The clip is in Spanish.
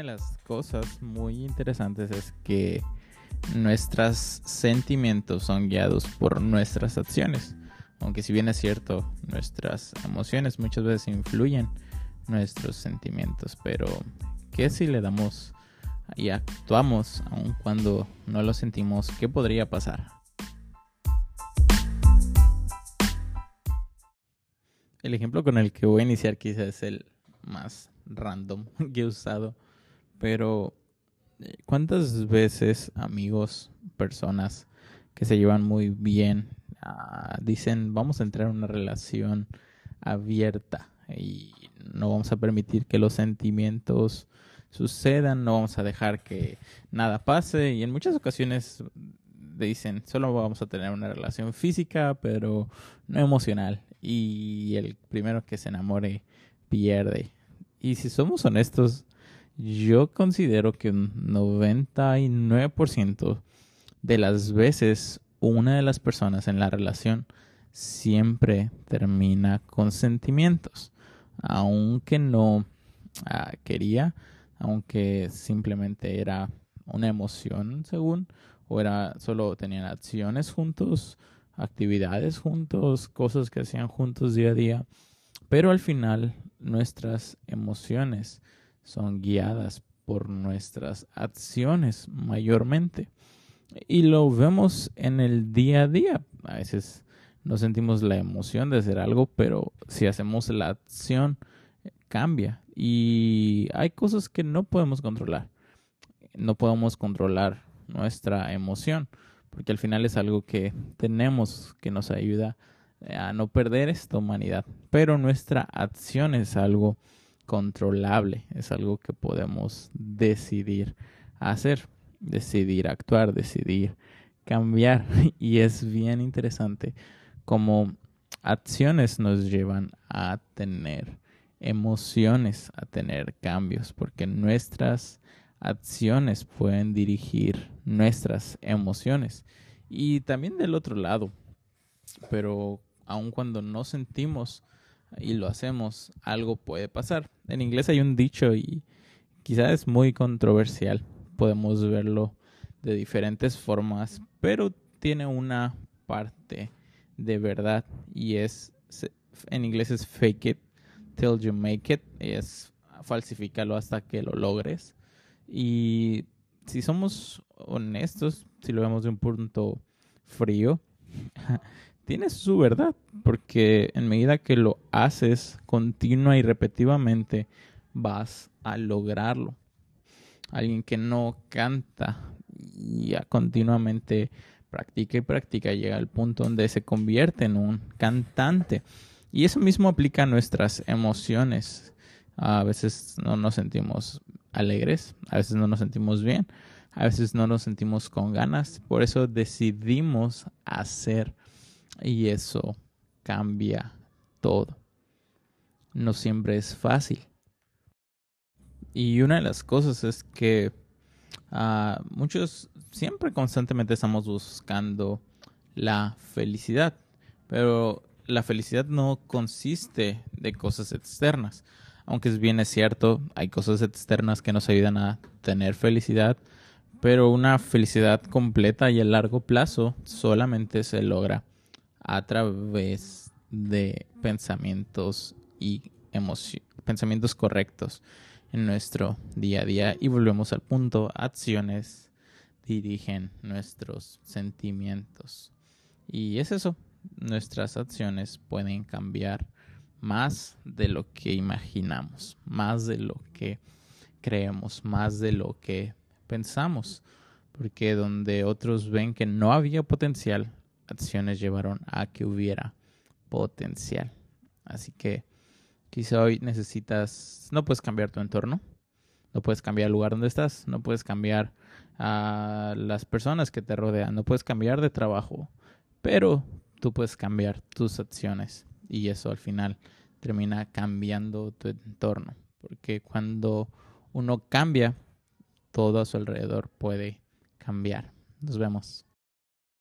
de las cosas muy interesantes es que nuestros sentimientos son guiados por nuestras acciones. Aunque si bien es cierto, nuestras emociones muchas veces influyen nuestros sentimientos, pero ¿qué si le damos y actuamos aun cuando no lo sentimos? ¿Qué podría pasar? El ejemplo con el que voy a iniciar quizás es el más random que he usado, pero eh, ¿cuántas veces amigos, personas que se llevan muy bien, ah, dicen vamos a entrar en una relación abierta y no vamos a permitir que los sentimientos sucedan, no vamos a dejar que nada pase y en muchas ocasiones dicen solo vamos a tener una relación física pero no emocional y el primero que se enamore pierde. Y si somos honestos, yo considero que un 99% de las veces una de las personas en la relación siempre termina con sentimientos, aunque no ah, quería, aunque simplemente era una emoción según, o era solo tenían acciones juntos, actividades juntos, cosas que hacían juntos día a día, pero al final nuestras emociones son guiadas por nuestras acciones mayormente. Y lo vemos en el día a día. A veces no sentimos la emoción de hacer algo, pero si hacemos la acción, cambia. Y hay cosas que no podemos controlar. No podemos controlar nuestra emoción porque al final es algo que tenemos que nos ayuda a no perder esta humanidad. Pero nuestra acción es algo controlable, es algo que podemos decidir hacer, decidir actuar, decidir cambiar. Y es bien interesante cómo acciones nos llevan a tener emociones, a tener cambios, porque nuestras acciones pueden dirigir nuestras emociones. Y también del otro lado, pero aun cuando no sentimos y lo hacemos, algo puede pasar. En inglés hay un dicho y quizás es muy controversial. Podemos verlo de diferentes formas, pero tiene una parte de verdad y es, en inglés es fake it till you make it, es falsificarlo hasta que lo logres. Y si somos honestos, si lo vemos de un punto frío, tiene su verdad, porque en medida que lo haces continua y repetitivamente, vas a lograrlo. Alguien que no canta y continuamente practica y practica llega al punto donde se convierte en un cantante. Y eso mismo aplica a nuestras emociones. A veces no nos sentimos alegres, a veces no nos sentimos bien, a veces no nos sentimos con ganas, por eso decidimos hacer y eso cambia todo. No siempre es fácil. Y una de las cosas es que ah, muchos siempre constantemente estamos buscando la felicidad, pero la felicidad no consiste de cosas externas aunque es bien es cierto, hay cosas externas que nos ayudan a tener felicidad, pero una felicidad completa y a largo plazo solamente se logra a través de pensamientos y pensamientos correctos en nuestro día a día y volvemos al punto, acciones dirigen nuestros sentimientos. Y es eso, nuestras acciones pueden cambiar más de lo que imaginamos, más de lo que creemos, más de lo que pensamos, porque donde otros ven que no había potencial, acciones llevaron a que hubiera potencial. Así que quizá hoy necesitas, no puedes cambiar tu entorno, no puedes cambiar el lugar donde estás, no puedes cambiar a las personas que te rodean, no puedes cambiar de trabajo, pero tú puedes cambiar tus acciones y eso al final termina cambiando tu entorno. Porque cuando uno cambia, todo a su alrededor puede cambiar. Nos vemos.